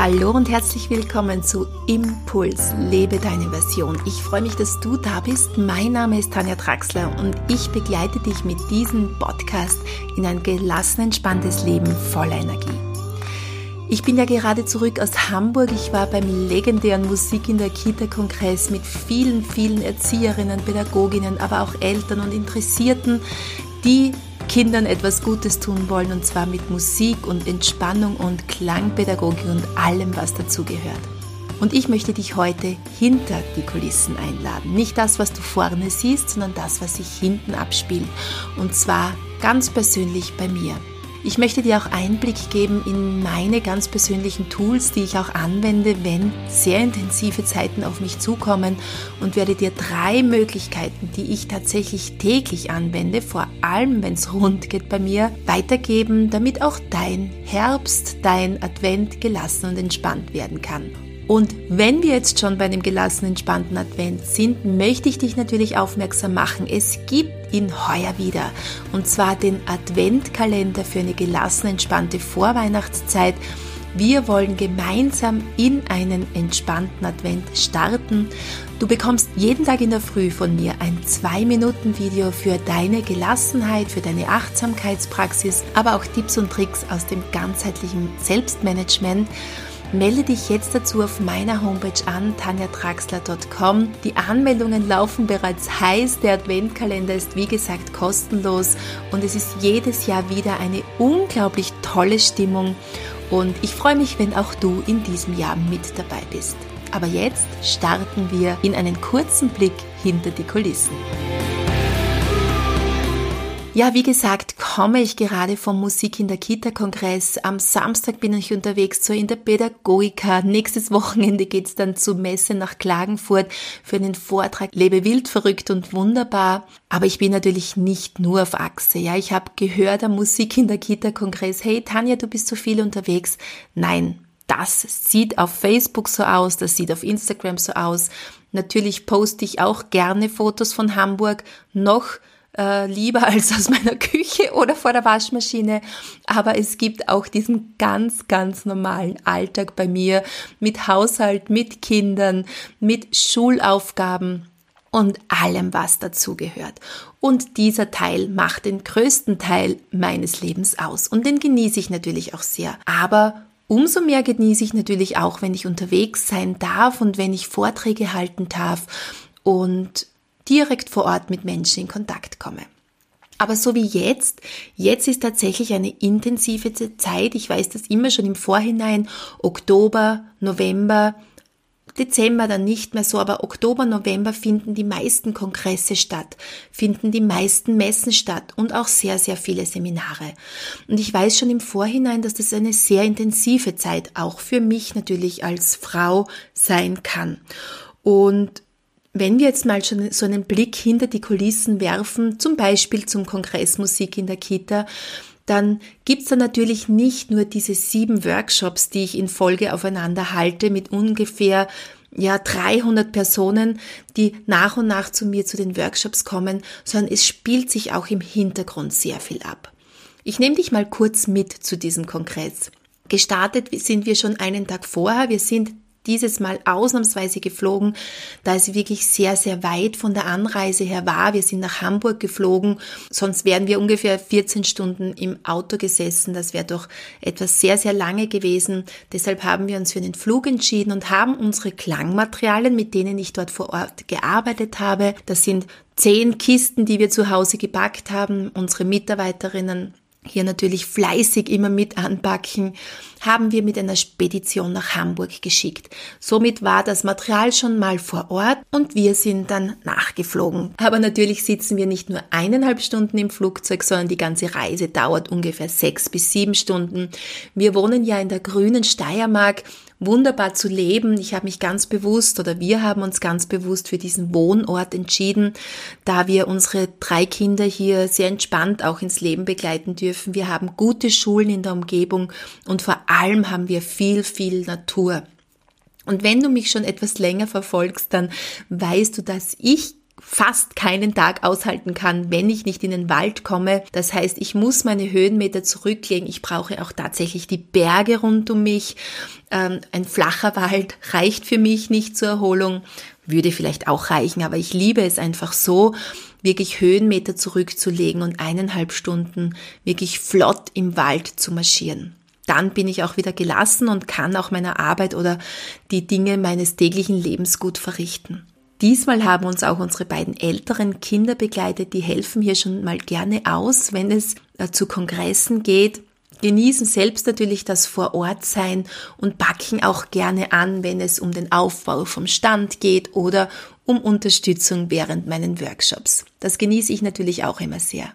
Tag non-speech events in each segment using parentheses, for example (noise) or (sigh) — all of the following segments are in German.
Hallo und herzlich willkommen zu Impuls, lebe deine Version. Ich freue mich, dass du da bist. Mein Name ist Tanja Traxler und ich begleite dich mit diesem Podcast in ein gelassen, entspanntes Leben voller Energie. Ich bin ja gerade zurück aus Hamburg. Ich war beim legendären Musik in der Kita-Kongress mit vielen, vielen Erzieherinnen, Pädagoginnen, aber auch Eltern und Interessierten, die Kindern etwas Gutes tun wollen und zwar mit Musik und Entspannung und Klangpädagogik und allem, was dazugehört. Und ich möchte dich heute hinter die Kulissen einladen. Nicht das, was du vorne siehst, sondern das, was sich hinten abspielt. Und zwar ganz persönlich bei mir. Ich möchte dir auch Einblick geben in meine ganz persönlichen Tools, die ich auch anwende, wenn sehr intensive Zeiten auf mich zukommen und werde dir drei Möglichkeiten, die ich tatsächlich täglich anwende, vor allem wenn es rund geht bei mir, weitergeben, damit auch dein Herbst, dein Advent gelassen und entspannt werden kann. Und wenn wir jetzt schon bei dem gelassenen, entspannten Advent sind, möchte ich dich natürlich aufmerksam machen. Es gibt ihn heuer wieder. Und zwar den Adventkalender für eine gelassene, entspannte Vorweihnachtszeit. Wir wollen gemeinsam in einen entspannten Advent starten. Du bekommst jeden Tag in der Früh von mir ein 2-Minuten-Video für deine Gelassenheit, für deine Achtsamkeitspraxis, aber auch Tipps und Tricks aus dem ganzheitlichen Selbstmanagement. Melde dich jetzt dazu auf meiner Homepage an, tanjatraxler.com. Die Anmeldungen laufen bereits heiß. Der Adventkalender ist wie gesagt kostenlos und es ist jedes Jahr wieder eine unglaublich tolle Stimmung. Und ich freue mich, wenn auch du in diesem Jahr mit dabei bist. Aber jetzt starten wir in einen kurzen Blick hinter die Kulissen. Ja, wie gesagt, komme ich gerade vom Musik in der Kita-Kongress. Am Samstag bin ich unterwegs zur in der Pädagogika. Nächstes Wochenende geht's dann zur Messe nach Klagenfurt für einen Vortrag Lebe wild, verrückt und wunderbar. Aber ich bin natürlich nicht nur auf Achse. Ja, ich habe gehört am Musik in der Kita-Kongress, hey Tanja, du bist so viel unterwegs. Nein, das sieht auf Facebook so aus, das sieht auf Instagram so aus. Natürlich poste ich auch gerne Fotos von Hamburg. Noch äh, lieber (laughs) als aus meiner Küche oder vor der Waschmaschine. Aber es gibt auch diesen ganz, ganz normalen Alltag bei mir mit Haushalt, mit Kindern, mit Schulaufgaben und allem, was dazugehört. Und dieser Teil macht den größten Teil meines Lebens aus. Und den genieße ich natürlich auch sehr. Aber Umso mehr genieße ich natürlich auch, wenn ich unterwegs sein darf und wenn ich Vorträge halten darf und direkt vor Ort mit Menschen in Kontakt komme. Aber so wie jetzt, jetzt ist tatsächlich eine intensive Zeit. Ich weiß das immer schon im Vorhinein. Oktober, November, Dezember dann nicht mehr so, aber Oktober, November finden die meisten Kongresse statt, finden die meisten Messen statt und auch sehr, sehr viele Seminare. Und ich weiß schon im Vorhinein, dass das eine sehr intensive Zeit auch für mich natürlich als Frau sein kann. Und wenn wir jetzt mal schon so einen Blick hinter die Kulissen werfen, zum Beispiel zum Kongress Musik in der Kita, dann gibt's da natürlich nicht nur diese sieben Workshops, die ich in Folge aufeinander halte mit ungefähr ja 300 Personen, die nach und nach zu mir zu den Workshops kommen, sondern es spielt sich auch im Hintergrund sehr viel ab. Ich nehme dich mal kurz mit zu diesem Kongress. Gestartet sind wir schon einen Tag vorher. Wir sind dieses Mal ausnahmsweise geflogen, da es wirklich sehr, sehr weit von der Anreise her war. Wir sind nach Hamburg geflogen, sonst wären wir ungefähr 14 Stunden im Auto gesessen. Das wäre doch etwas sehr, sehr lange gewesen. Deshalb haben wir uns für den Flug entschieden und haben unsere Klangmaterialien, mit denen ich dort vor Ort gearbeitet habe, das sind zehn Kisten, die wir zu Hause gepackt haben, unsere Mitarbeiterinnen hier natürlich fleißig immer mit anpacken, haben wir mit einer Spedition nach Hamburg geschickt. Somit war das Material schon mal vor Ort und wir sind dann nachgeflogen. Aber natürlich sitzen wir nicht nur eineinhalb Stunden im Flugzeug, sondern die ganze Reise dauert ungefähr sechs bis sieben Stunden. Wir wohnen ja in der grünen Steiermark wunderbar zu leben. Ich habe mich ganz bewusst oder wir haben uns ganz bewusst für diesen Wohnort entschieden, da wir unsere drei Kinder hier sehr entspannt auch ins Leben begleiten dürfen. Wir haben gute Schulen in der Umgebung und vor allem haben wir viel, viel Natur. Und wenn du mich schon etwas länger verfolgst, dann weißt du, dass ich fast keinen Tag aushalten kann, wenn ich nicht in den Wald komme. Das heißt, ich muss meine Höhenmeter zurücklegen. Ich brauche auch tatsächlich die Berge rund um mich. Ähm, ein flacher Wald reicht für mich nicht zur Erholung. Würde vielleicht auch reichen, aber ich liebe es einfach so, wirklich Höhenmeter zurückzulegen und eineinhalb Stunden wirklich flott im Wald zu marschieren dann bin ich auch wieder gelassen und kann auch meiner Arbeit oder die Dinge meines täglichen Lebens gut verrichten. Diesmal haben uns auch unsere beiden älteren Kinder begleitet, die helfen hier schon mal gerne aus, wenn es äh, zu Kongressen geht, genießen selbst natürlich das Vorortsein und backen auch gerne an, wenn es um den Aufbau vom Stand geht oder um Unterstützung während meinen Workshops. Das genieße ich natürlich auch immer sehr.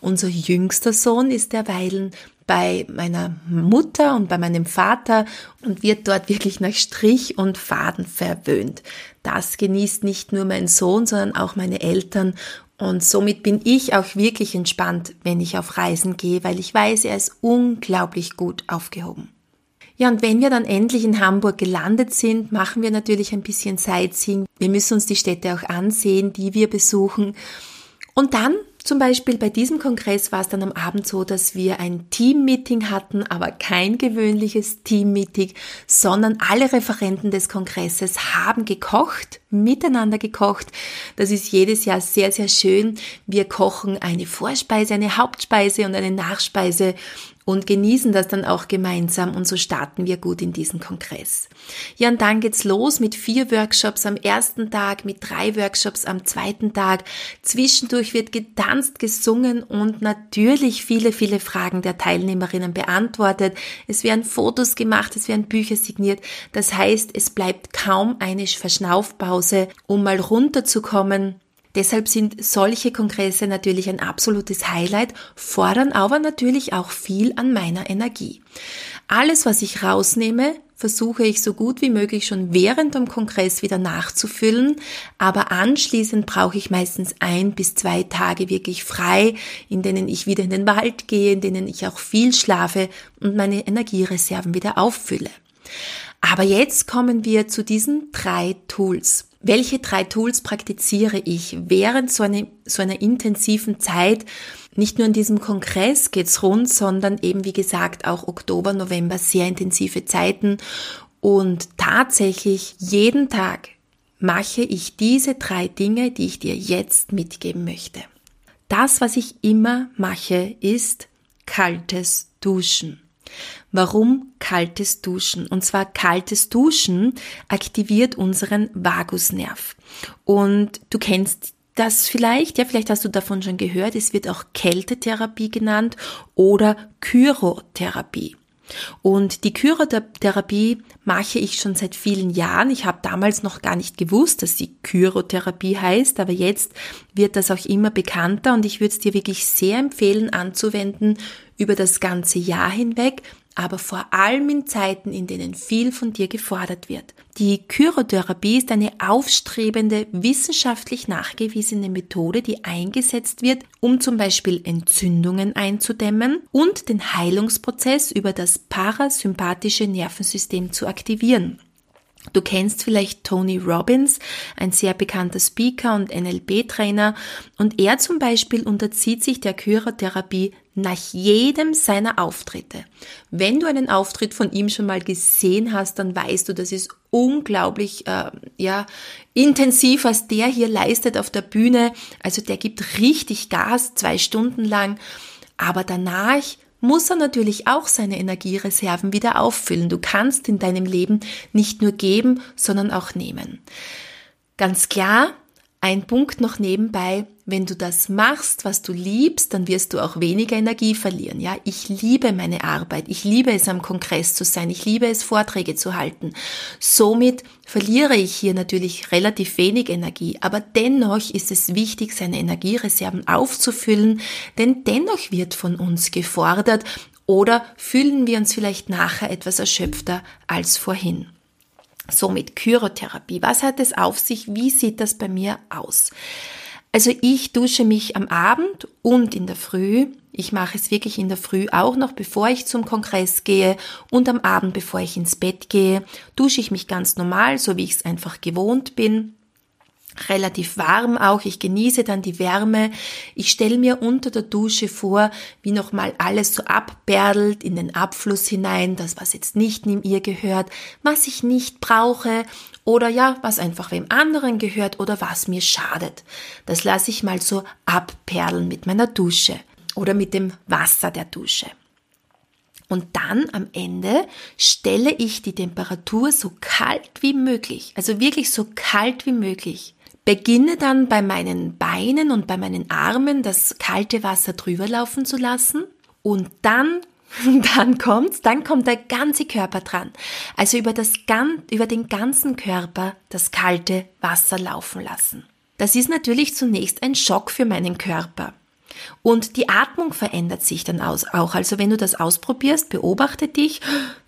Unser jüngster Sohn ist derweilen bei meiner Mutter und bei meinem Vater und wird dort wirklich nach Strich und Faden verwöhnt. Das genießt nicht nur mein Sohn, sondern auch meine Eltern und somit bin ich auch wirklich entspannt, wenn ich auf Reisen gehe, weil ich weiß, er ist unglaublich gut aufgehoben. Ja, und wenn wir dann endlich in Hamburg gelandet sind, machen wir natürlich ein bisschen Sightseeing. Wir müssen uns die Städte auch ansehen, die wir besuchen. Und dann zum Beispiel bei diesem Kongress war es dann am Abend so, dass wir ein Team-Meeting hatten, aber kein gewöhnliches Team-Meeting, sondern alle Referenten des Kongresses haben gekocht, miteinander gekocht. Das ist jedes Jahr sehr, sehr schön. Wir kochen eine Vorspeise, eine Hauptspeise und eine Nachspeise und genießen das dann auch gemeinsam und so starten wir gut in diesen Kongress. Ja, und dann geht's los mit vier Workshops am ersten Tag, mit drei Workshops am zweiten Tag. Zwischendurch wird getanzt, gesungen und natürlich viele, viele Fragen der Teilnehmerinnen beantwortet. Es werden Fotos gemacht, es werden Bücher signiert. Das heißt, es bleibt kaum eine Verschnaufpause, um mal runterzukommen, Deshalb sind solche Kongresse natürlich ein absolutes Highlight, fordern aber natürlich auch viel an meiner Energie. Alles, was ich rausnehme, versuche ich so gut wie möglich schon während dem Kongress wieder nachzufüllen, aber anschließend brauche ich meistens ein bis zwei Tage wirklich frei, in denen ich wieder in den Wald gehe, in denen ich auch viel schlafe und meine Energiereserven wieder auffülle. Aber jetzt kommen wir zu diesen drei Tools. Welche drei Tools praktiziere ich während so, eine, so einer intensiven Zeit? Nicht nur in diesem Kongress geht's rund, sondern eben wie gesagt auch Oktober, November sehr intensive Zeiten und tatsächlich jeden Tag mache ich diese drei Dinge, die ich dir jetzt mitgeben möchte. Das, was ich immer mache, ist kaltes Duschen. Warum kaltes Duschen? Und zwar kaltes Duschen aktiviert unseren Vagusnerv. Und du kennst das vielleicht, ja, vielleicht hast du davon schon gehört, es wird auch Kältetherapie genannt oder Kyrotherapie. Und die Kyrotherapie mache ich schon seit vielen Jahren. Ich habe damals noch gar nicht gewusst, dass sie Kyrotherapie heißt, aber jetzt wird das auch immer bekannter und ich würde es dir wirklich sehr empfehlen anzuwenden über das ganze Jahr hinweg, aber vor allem in Zeiten, in denen viel von dir gefordert wird. Die Kyrotherapie ist eine aufstrebende, wissenschaftlich nachgewiesene Methode, die eingesetzt wird, um zum Beispiel Entzündungen einzudämmen und den Heilungsprozess über das parasympathische Nervensystem zu aktivieren. Du kennst vielleicht Tony Robbins, ein sehr bekannter Speaker und NLP-Trainer, und er zum Beispiel unterzieht sich der Kyrotherapie nach jedem seiner Auftritte. Wenn du einen Auftritt von ihm schon mal gesehen hast, dann weißt du, das ist unglaublich äh, ja intensiv, was der hier leistet auf der Bühne. Also der gibt richtig Gas, zwei Stunden lang. Aber danach muss er natürlich auch seine Energiereserven wieder auffüllen. Du kannst in deinem Leben nicht nur geben, sondern auch nehmen. Ganz klar, ein Punkt noch nebenbei, wenn du das machst, was du liebst, dann wirst du auch weniger Energie verlieren. Ja, ich liebe meine Arbeit. Ich liebe es, am Kongress zu sein. Ich liebe es, Vorträge zu halten. Somit verliere ich hier natürlich relativ wenig Energie. Aber dennoch ist es wichtig, seine Energiereserven aufzufüllen, denn dennoch wird von uns gefordert oder fühlen wir uns vielleicht nachher etwas erschöpfter als vorhin. Somit Kyrotherapie. Was hat es auf sich? Wie sieht das bei mir aus? Also ich dusche mich am Abend und in der Früh. Ich mache es wirklich in der Früh auch noch, bevor ich zum Kongress gehe und am Abend, bevor ich ins Bett gehe, dusche ich mich ganz normal, so wie ich es einfach gewohnt bin. relativ warm auch. Ich genieße dann die Wärme. Ich stelle mir unter der Dusche vor, wie nochmal alles so abperlt in den Abfluss hinein, das was jetzt nicht in ihr gehört, was ich nicht brauche oder ja, was einfach wem anderen gehört oder was mir schadet. Das lasse ich mal so abperlen mit meiner Dusche oder mit dem Wasser der Dusche. Und dann am Ende stelle ich die Temperatur so kalt wie möglich, also wirklich so kalt wie möglich beginne dann bei meinen Beinen und bei meinen Armen das kalte Wasser drüber laufen zu lassen und dann (laughs) dann kommt's, dann kommt der ganze Körper dran. Also über das über den ganzen Körper das kalte Wasser laufen lassen. Das ist natürlich zunächst ein Schock für meinen Körper. Und die Atmung verändert sich dann auch. Also wenn du das ausprobierst, beobachte dich,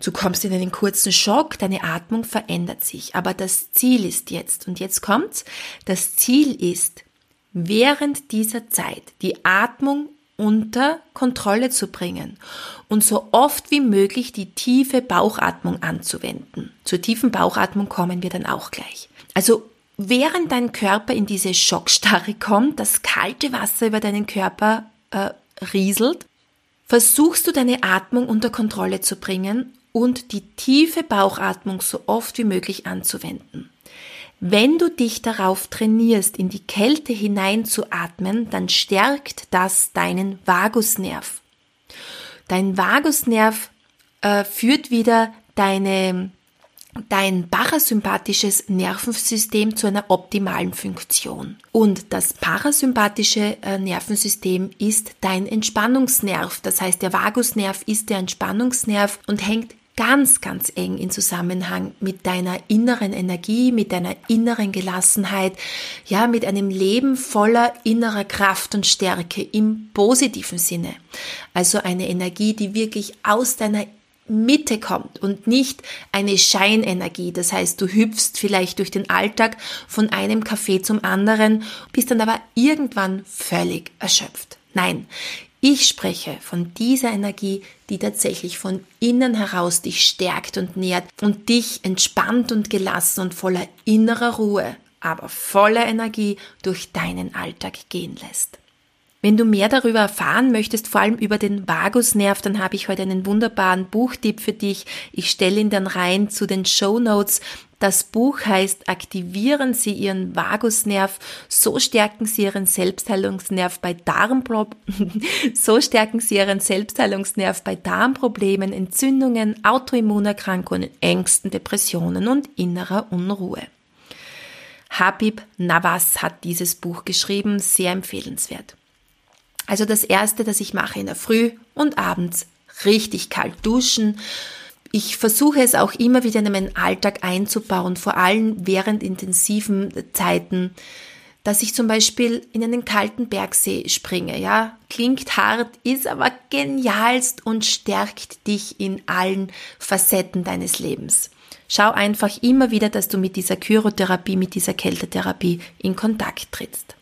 du kommst in einen kurzen Schock, deine Atmung verändert sich. Aber das Ziel ist jetzt, und jetzt kommt's, das Ziel ist, während dieser Zeit die Atmung unter Kontrolle zu bringen und so oft wie möglich die tiefe Bauchatmung anzuwenden. Zur tiefen Bauchatmung kommen wir dann auch gleich. Also während dein Körper in diese Schockstarre kommt, das kalte Wasser über deinen Körper äh, rieselt, versuchst du deine Atmung unter Kontrolle zu bringen und die tiefe Bauchatmung so oft wie möglich anzuwenden. Wenn du dich darauf trainierst, in die Kälte hineinzuatmen, dann stärkt das deinen Vagusnerv. Dein Vagusnerv äh, führt wieder deine dein parasympathisches Nervensystem zu einer optimalen Funktion. Und das parasympathische äh, Nervensystem ist dein Entspannungsnerv. Das heißt, der Vagusnerv ist der Entspannungsnerv und hängt ganz, ganz eng in Zusammenhang mit deiner inneren Energie, mit deiner inneren Gelassenheit, ja, mit einem Leben voller innerer Kraft und Stärke im positiven Sinne. Also eine Energie, die wirklich aus deiner Mitte kommt und nicht eine Scheinenergie. Das heißt, du hüpfst vielleicht durch den Alltag von einem Café zum anderen, bist dann aber irgendwann völlig erschöpft. Nein, ich spreche von dieser Energie, die tatsächlich von innen heraus dich stärkt und nährt und dich entspannt und gelassen und voller innerer Ruhe, aber voller Energie durch deinen Alltag gehen lässt. Wenn du mehr darüber erfahren möchtest, vor allem über den Vagusnerv, dann habe ich heute einen wunderbaren Buchtipp für dich. Ich stelle ihn dann rein zu den Show Notes. Das Buch heißt Aktivieren Sie Ihren Vagusnerv, so stärken Sie Ihren Selbstheilungsnerv bei Darmprob (laughs) so stärken Sie Ihren Selbstheilungsnerv bei Darmproblemen, Entzündungen, Autoimmunerkrankungen, Ängsten, Depressionen und innerer Unruhe. Habib Nawaz hat dieses Buch geschrieben, sehr empfehlenswert. Also das erste, das ich mache in der Früh und abends, richtig kalt duschen. Ich versuche es auch immer wieder in meinen Alltag einzubauen, vor allem während intensiven Zeiten, dass ich zum Beispiel in einen kalten Bergsee springe. Ja, klingt hart, ist aber genialst und stärkt dich in allen Facetten deines Lebens. Schau einfach immer wieder, dass du mit dieser Kyrotherapie, mit dieser Kältetherapie in Kontakt trittst.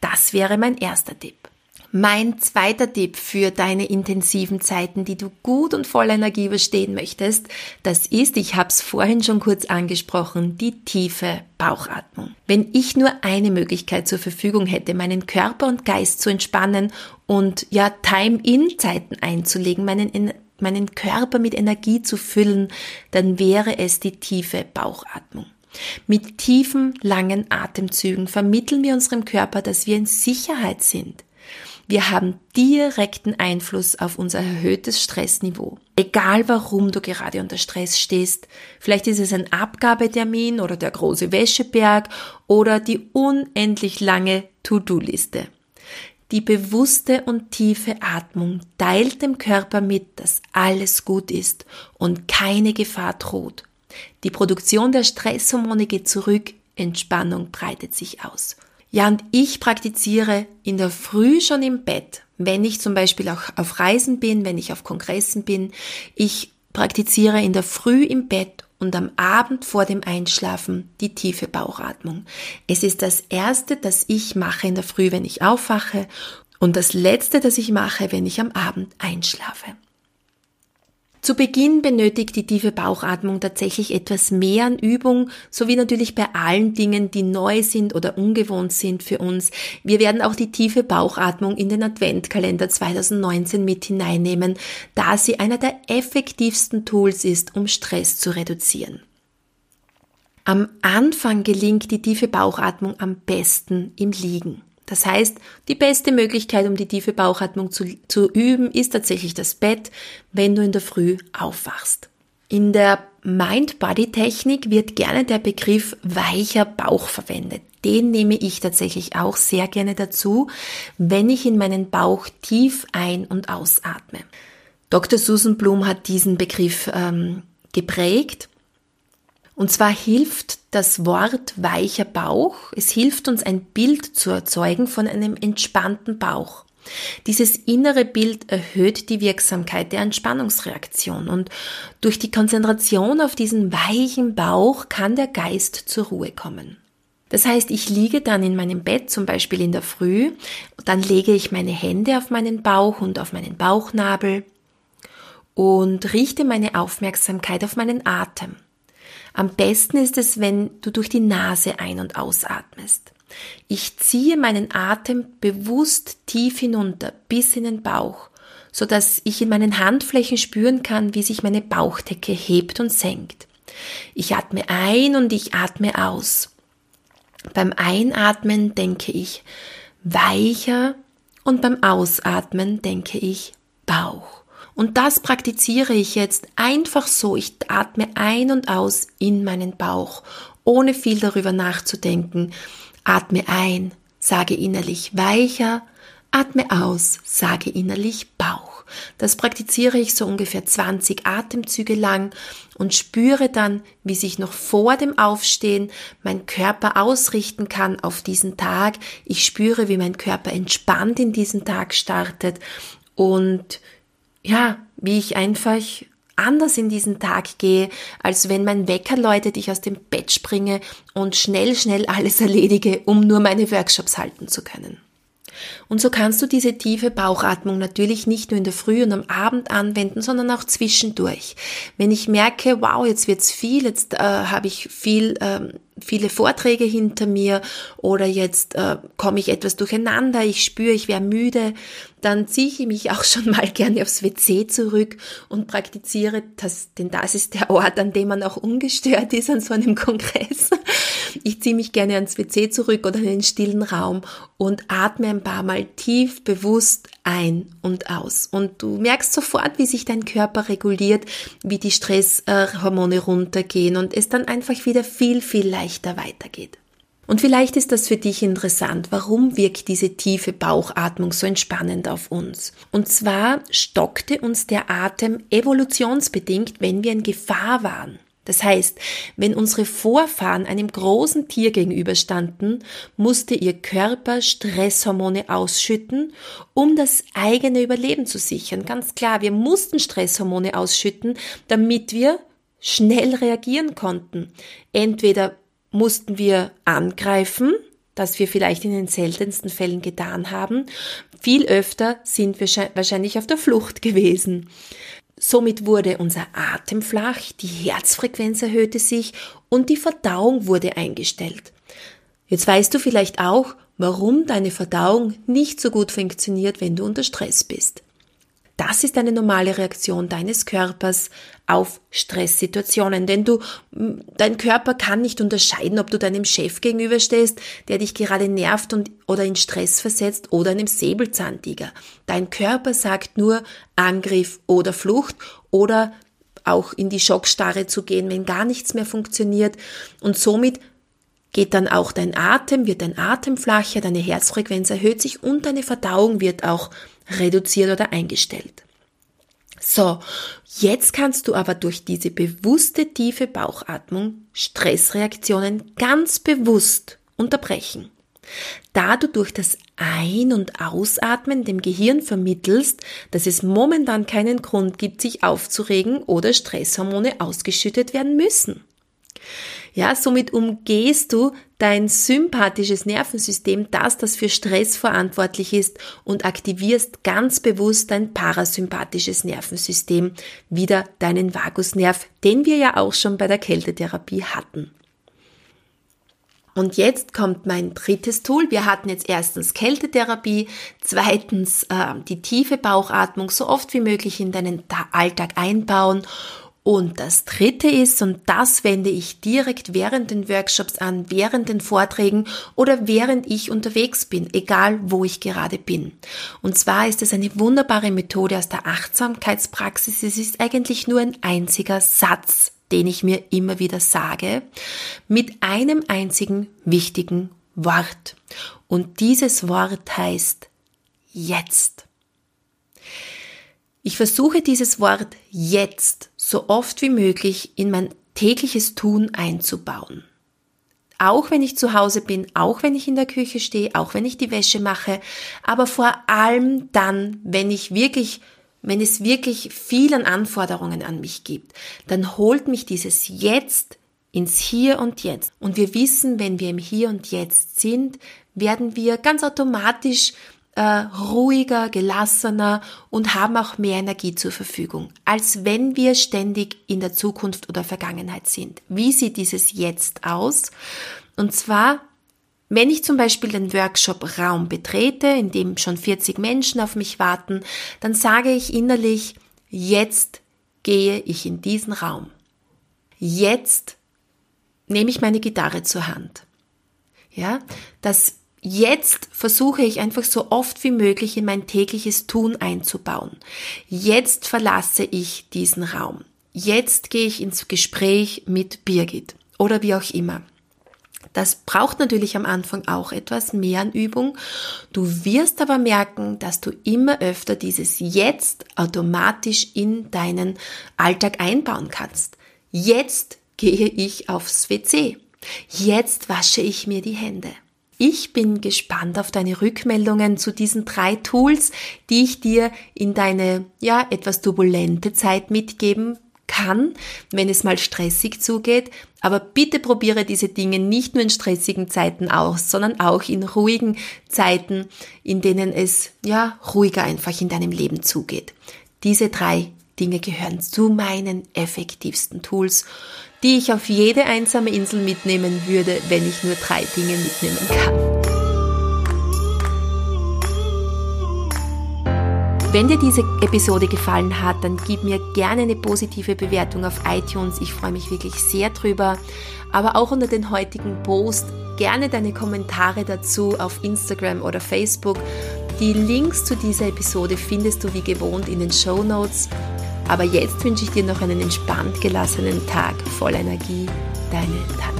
Das wäre mein erster Tipp. Mein zweiter Tipp für deine intensiven Zeiten, die du gut und voller Energie überstehen möchtest, das ist, ich habe es vorhin schon kurz angesprochen, die tiefe Bauchatmung. Wenn ich nur eine Möglichkeit zur Verfügung hätte, meinen Körper und Geist zu entspannen und ja Time-in-Zeiten einzulegen, meinen meinen Körper mit Energie zu füllen, dann wäre es die tiefe Bauchatmung. Mit tiefen, langen Atemzügen vermitteln wir unserem Körper, dass wir in Sicherheit sind. Wir haben direkten Einfluss auf unser erhöhtes Stressniveau. Egal warum du gerade unter Stress stehst. Vielleicht ist es ein Abgabetermin oder der große Wäscheberg oder die unendlich lange To-Do-Liste. Die bewusste und tiefe Atmung teilt dem Körper mit, dass alles gut ist und keine Gefahr droht. Die Produktion der Stresshormone geht zurück, Entspannung breitet sich aus. Ja, und ich praktiziere in der Früh schon im Bett, wenn ich zum Beispiel auch auf Reisen bin, wenn ich auf Kongressen bin. Ich praktiziere in der Früh im Bett und am Abend vor dem Einschlafen die tiefe Bauchatmung. Es ist das erste, das ich mache in der Früh, wenn ich aufwache und das letzte, das ich mache, wenn ich am Abend einschlafe. Zu Beginn benötigt die tiefe Bauchatmung tatsächlich etwas mehr an Übung, sowie natürlich bei allen Dingen, die neu sind oder ungewohnt sind für uns. Wir werden auch die tiefe Bauchatmung in den Adventkalender 2019 mit hineinnehmen, da sie einer der effektivsten Tools ist, um Stress zu reduzieren. Am Anfang gelingt die tiefe Bauchatmung am besten im Liegen. Das heißt, die beste Möglichkeit, um die tiefe Bauchatmung zu, zu üben, ist tatsächlich das Bett, wenn du in der Früh aufwachst. In der Mind-Body-Technik wird gerne der Begriff weicher Bauch verwendet. Den nehme ich tatsächlich auch sehr gerne dazu, wenn ich in meinen Bauch tief ein- und ausatme. Dr. Susan Blum hat diesen Begriff ähm, geprägt und zwar hilft das Wort weicher Bauch, es hilft uns ein Bild zu erzeugen von einem entspannten Bauch. Dieses innere Bild erhöht die Wirksamkeit der Entspannungsreaktion und durch die Konzentration auf diesen weichen Bauch kann der Geist zur Ruhe kommen. Das heißt, ich liege dann in meinem Bett, zum Beispiel in der Früh, dann lege ich meine Hände auf meinen Bauch und auf meinen Bauchnabel und richte meine Aufmerksamkeit auf meinen Atem. Am besten ist es, wenn du durch die Nase ein- und ausatmest. Ich ziehe meinen Atem bewusst tief hinunter bis in den Bauch, so dass ich in meinen Handflächen spüren kann, wie sich meine Bauchdecke hebt und senkt. Ich atme ein und ich atme aus. Beim Einatmen denke ich weicher und beim Ausatmen denke ich Bauch. Und das praktiziere ich jetzt einfach so. Ich atme ein und aus in meinen Bauch, ohne viel darüber nachzudenken. Atme ein, sage innerlich weicher, atme aus, sage innerlich Bauch. Das praktiziere ich so ungefähr 20 Atemzüge lang und spüre dann, wie sich noch vor dem Aufstehen mein Körper ausrichten kann auf diesen Tag. Ich spüre, wie mein Körper entspannt in diesen Tag startet und ja, wie ich einfach anders in diesen Tag gehe, als wenn mein Wecker läutet, ich aus dem Bett springe und schnell, schnell alles erledige, um nur meine Workshops halten zu können. Und so kannst du diese tiefe Bauchatmung natürlich nicht nur in der Früh und am Abend anwenden, sondern auch zwischendurch. Wenn ich merke, wow, jetzt wird's viel, jetzt äh, habe ich viel ähm, viele Vorträge hinter mir oder jetzt äh, komme ich etwas durcheinander, ich spüre, ich wäre müde, dann ziehe ich mich auch (laughs) schon mal gerne aufs WC zurück und praktiziere das, denn das ist der Ort, an dem man auch ungestört ist an so einem Kongress. Ich ziehe mich gerne ans WC zurück oder in den stillen Raum und atme ein paar Mal tief bewusst ein und aus. Und du merkst sofort, wie sich dein Körper reguliert, wie die Stresshormone runtergehen und es dann einfach wieder viel, viel leichter weitergeht. Und vielleicht ist das für dich interessant. Warum wirkt diese tiefe Bauchatmung so entspannend auf uns? Und zwar stockte uns der Atem evolutionsbedingt, wenn wir in Gefahr waren. Das heißt, wenn unsere Vorfahren einem großen Tier gegenüberstanden, musste ihr Körper Stresshormone ausschütten, um das eigene Überleben zu sichern. Ganz klar, wir mussten Stresshormone ausschütten, damit wir schnell reagieren konnten. Entweder mussten wir angreifen, das wir vielleicht in den seltensten Fällen getan haben. Viel öfter sind wir wahrscheinlich auf der Flucht gewesen. Somit wurde unser Atem flach, die Herzfrequenz erhöhte sich und die Verdauung wurde eingestellt. Jetzt weißt du vielleicht auch, warum deine Verdauung nicht so gut funktioniert, wenn du unter Stress bist. Das ist eine normale Reaktion deines Körpers auf Stresssituationen, denn du, dein Körper kann nicht unterscheiden, ob du deinem Chef gegenüberstehst, der dich gerade nervt und, oder in Stress versetzt oder einem Säbelzahntiger. Dein Körper sagt nur Angriff oder Flucht oder auch in die Schockstarre zu gehen, wenn gar nichts mehr funktioniert und somit geht dann auch dein Atem, wird dein Atem flacher, deine Herzfrequenz erhöht sich und deine Verdauung wird auch reduziert oder eingestellt. So, jetzt kannst du aber durch diese bewusste tiefe Bauchatmung Stressreaktionen ganz bewusst unterbrechen. Da du durch das Ein- und Ausatmen dem Gehirn vermittelst, dass es momentan keinen Grund gibt, sich aufzuregen oder Stresshormone ausgeschüttet werden müssen. Ja, somit umgehst du dein sympathisches Nervensystem, das das für Stress verantwortlich ist und aktivierst ganz bewusst dein parasympathisches Nervensystem, wieder deinen Vagusnerv, den wir ja auch schon bei der Kältetherapie hatten. Und jetzt kommt mein drittes Tool. Wir hatten jetzt erstens Kältetherapie, zweitens äh, die tiefe Bauchatmung so oft wie möglich in deinen Alltag einbauen. Und das dritte ist, und das wende ich direkt während den Workshops an, während den Vorträgen oder während ich unterwegs bin, egal wo ich gerade bin. Und zwar ist es eine wunderbare Methode aus der Achtsamkeitspraxis. Es ist eigentlich nur ein einziger Satz, den ich mir immer wieder sage, mit einem einzigen wichtigen Wort. Und dieses Wort heißt jetzt. Ich versuche dieses Wort jetzt so oft wie möglich in mein tägliches Tun einzubauen. Auch wenn ich zu Hause bin, auch wenn ich in der Küche stehe, auch wenn ich die Wäsche mache, aber vor allem dann, wenn ich wirklich wenn es wirklich vielen Anforderungen an mich gibt, dann holt mich dieses Jetzt ins Hier und Jetzt. Und wir wissen, wenn wir im Hier und Jetzt sind, werden wir ganz automatisch äh, ruhiger, gelassener und haben auch mehr Energie zur Verfügung, als wenn wir ständig in der Zukunft oder Vergangenheit sind. Wie sieht dieses Jetzt aus? Und zwar wenn ich zum Beispiel den Workshop-Raum betrete, in dem schon 40 Menschen auf mich warten, dann sage ich innerlich, jetzt gehe ich in diesen Raum. Jetzt nehme ich meine Gitarre zur Hand. Ja, das Jetzt versuche ich einfach so oft wie möglich in mein tägliches Tun einzubauen. Jetzt verlasse ich diesen Raum. Jetzt gehe ich ins Gespräch mit Birgit oder wie auch immer. Das braucht natürlich am Anfang auch etwas mehr an Übung. Du wirst aber merken, dass du immer öfter dieses Jetzt automatisch in deinen Alltag einbauen kannst. Jetzt gehe ich aufs WC. Jetzt wasche ich mir die Hände. Ich bin gespannt auf deine Rückmeldungen zu diesen drei Tools, die ich dir in deine, ja, etwas turbulente Zeit mitgeben kann, wenn es mal stressig zugeht. Aber bitte probiere diese Dinge nicht nur in stressigen Zeiten aus, sondern auch in ruhigen Zeiten, in denen es ja ruhiger einfach in deinem Leben zugeht. Diese drei Dinge gehören zu meinen effektivsten Tools, die ich auf jede einsame Insel mitnehmen würde, wenn ich nur drei Dinge mitnehmen kann. Wenn dir diese Episode gefallen hat, dann gib mir gerne eine positive Bewertung auf iTunes. Ich freue mich wirklich sehr drüber. Aber auch unter den heutigen Post gerne deine Kommentare dazu auf Instagram oder Facebook. Die Links zu dieser Episode findest du wie gewohnt in den Show Notes. Aber jetzt wünsche ich dir noch einen entspannt gelassenen Tag voll Energie. Deine Tante.